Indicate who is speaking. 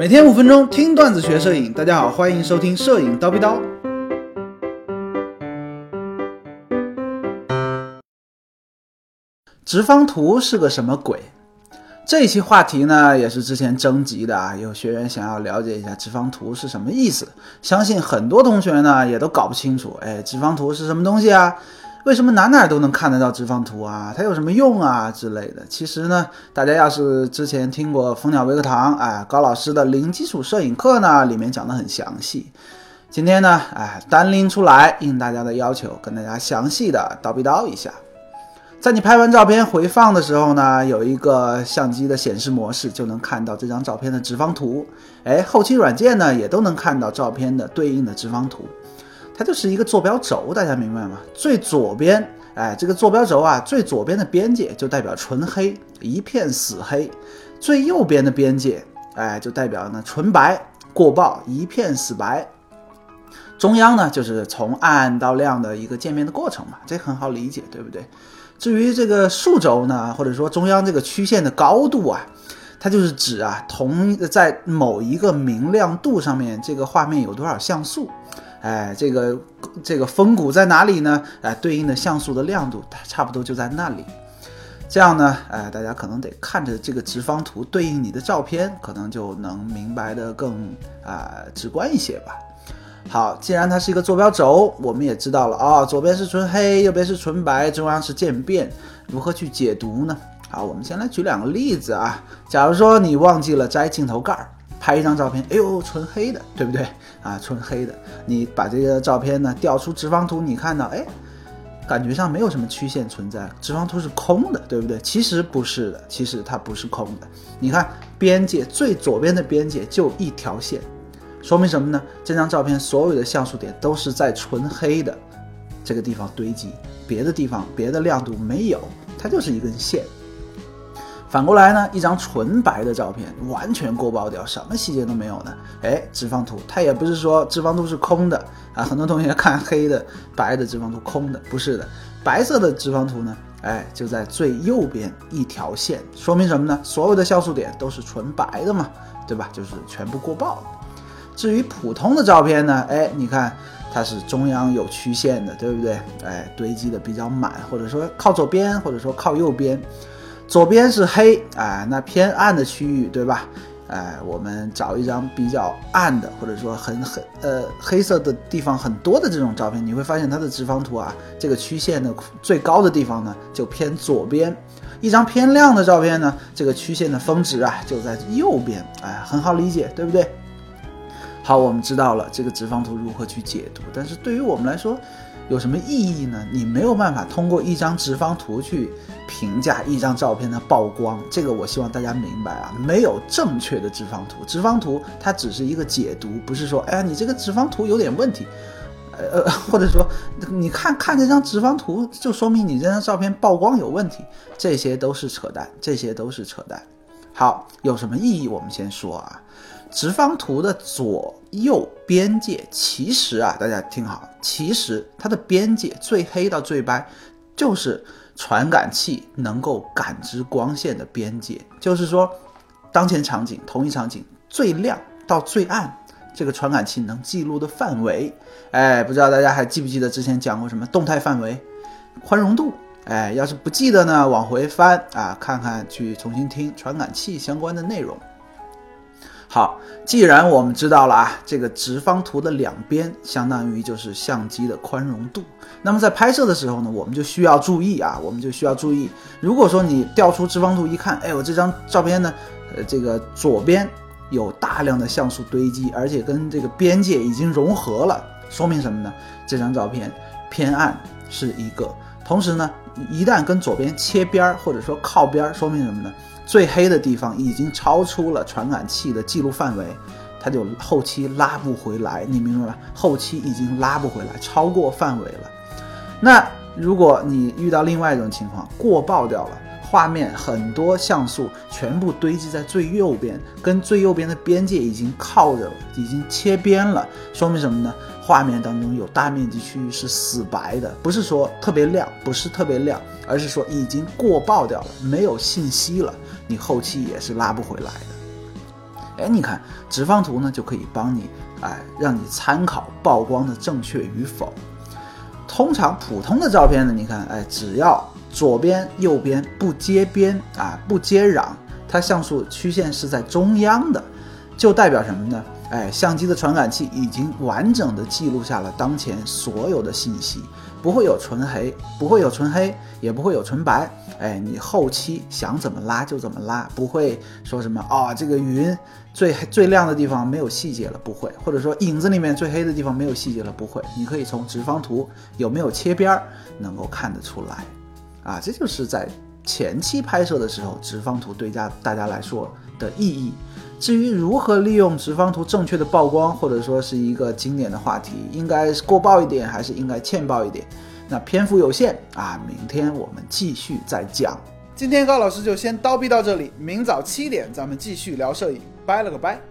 Speaker 1: 每天五分钟听段子学摄影，大家好，欢迎收听摄影叨逼叨。直方图是个什么鬼？这一期话题呢，也是之前征集的啊，有学员想要了解一下直方图是什么意思。相信很多同学呢也都搞不清楚，哎，直方图是什么东西啊？为什么哪哪都能看得到直方图啊？它有什么用啊之类的？其实呢，大家要是之前听过蜂鸟微课堂，哎，高老师的零基础摄影课呢，里面讲的很详细。今天呢，哎，单拎出来，应大家的要求，跟大家详细的叨逼叨一下。在你拍完照片回放的时候呢，有一个相机的显示模式，就能看到这张照片的直方图。哎，后期软件呢，也都能看到照片的对应的直方图。它就是一个坐标轴，大家明白吗？最左边，哎，这个坐标轴啊，最左边的边界就代表纯黑，一片死黑；最右边的边界，哎，就代表呢纯白，过曝，一片死白。中央呢，就是从暗到亮的一个渐变的过程嘛，这很好理解，对不对？至于这个竖轴呢，或者说中央这个曲线的高度啊，它就是指啊，同在某一个明亮度上面，这个画面有多少像素。哎，这个这个峰谷在哪里呢？哎，对应的像素的亮度，它差不多就在那里。这样呢，哎，大家可能得看着这个直方图对应你的照片，可能就能明白的更啊直观一些吧。好，既然它是一个坐标轴，我们也知道了啊，左边是纯黑，右边是纯白，中央是渐变，如何去解读呢？好，我们先来举两个例子啊。假如说你忘记了摘镜头盖儿。拍一张照片，哎呦，纯黑的，对不对啊？纯黑的，你把这个照片呢调出直方图，你看到，哎，感觉上没有什么曲线存在，直方图是空的，对不对？其实不是的，其实它不是空的。你看边界最左边的边界就一条线，说明什么呢？这张照片所有的像素点都是在纯黑的这个地方堆积，别的地方别的亮度没有，它就是一根线。反过来呢，一张纯白的照片，完全过曝掉，什么细节都没有呢。哎，直方图，它也不是说直方图是空的啊。很多同学看黑的、白的直方图空的，不是的。白色的直方图呢，哎，就在最右边一条线，说明什么呢？所有的像素点都是纯白的嘛，对吧？就是全部过曝。至于普通的照片呢，哎，你看它是中央有曲线的，对不对？哎，堆积的比较满，或者说靠左边，或者说靠右边。左边是黑，哎，那偏暗的区域，对吧？哎，我们找一张比较暗的，或者说很很呃黑色的地方很多的这种照片，你会发现它的直方图啊，这个曲线的最高的地方呢就偏左边。一张偏亮的照片呢，这个曲线的峰值啊就在右边，哎，很好理解，对不对？好，我们知道了这个直方图如何去解读，但是对于我们来说。有什么意义呢？你没有办法通过一张直方图去评价一张照片的曝光，这个我希望大家明白啊，没有正确的直方图，直方图它只是一个解读，不是说，哎呀，你这个直方图有点问题，呃，或者说你看看这张直方图就说明你这张照片曝光有问题，这些都是扯淡，这些都是扯淡。好，有什么意义？我们先说啊。直方图的左右边界，其实啊，大家听好，其实它的边界最黑到最白，就是传感器能够感知光线的边界。就是说，当前场景同一场景最亮到最暗，这个传感器能记录的范围。哎，不知道大家还记不记得之前讲过什么动态范围、宽容度？哎，要是不记得呢，往回翻啊，看看去重新听传感器相关的内容。好，既然我们知道了啊，这个直方图的两边相当于就是相机的宽容度，那么在拍摄的时候呢，我们就需要注意啊，我们就需要注意，如果说你调出直方图一看，哎，我这张照片呢，呃，这个左边有大量的像素堆积，而且跟这个边界已经融合了，说明什么呢？这张照片偏暗是一个，同时呢，一旦跟左边切边儿或者说靠边儿，说明什么呢？最黑的地方已经超出了传感器的记录范围，它就后期拉不回来，你明白吧？后期已经拉不回来，超过范围了。那如果你遇到另外一种情况，过曝掉了，画面很多像素全部堆积在最右边，跟最右边的边界已经靠着，已经切边了，说明什么呢？画面当中有大面积区域是死白的，不是说特别亮，不是特别亮，而是说已经过曝掉了，没有信息了。你后期也是拉不回来的，哎，你看直方图呢就可以帮你，哎，让你参考曝光的正确与否。通常普通的照片呢，你看，哎，只要左边、右边不接边啊，不接壤，它像素曲线是在中央的，就代表什么呢？哎，相机的传感器已经完整的记录下了当前所有的信息，不会有纯黑，不会有纯黑，也不会有纯白。哎，你后期想怎么拉就怎么拉，不会说什么啊，这个云最最亮的地方没有细节了，不会，或者说影子里面最黑的地方没有细节了，不会。你可以从直方图有没有切边儿能够看得出来，啊，这就是在前期拍摄的时候直方图对家大家来说的意义。至于如何利用直方图正确的曝光，或者说是一个经典的话题，应该是过曝一点还是应该欠曝一点？那篇幅有限啊，明天我们继续再讲。今天高老师就先叨逼到这里，明早七点咱们继续聊摄影，拜了个拜。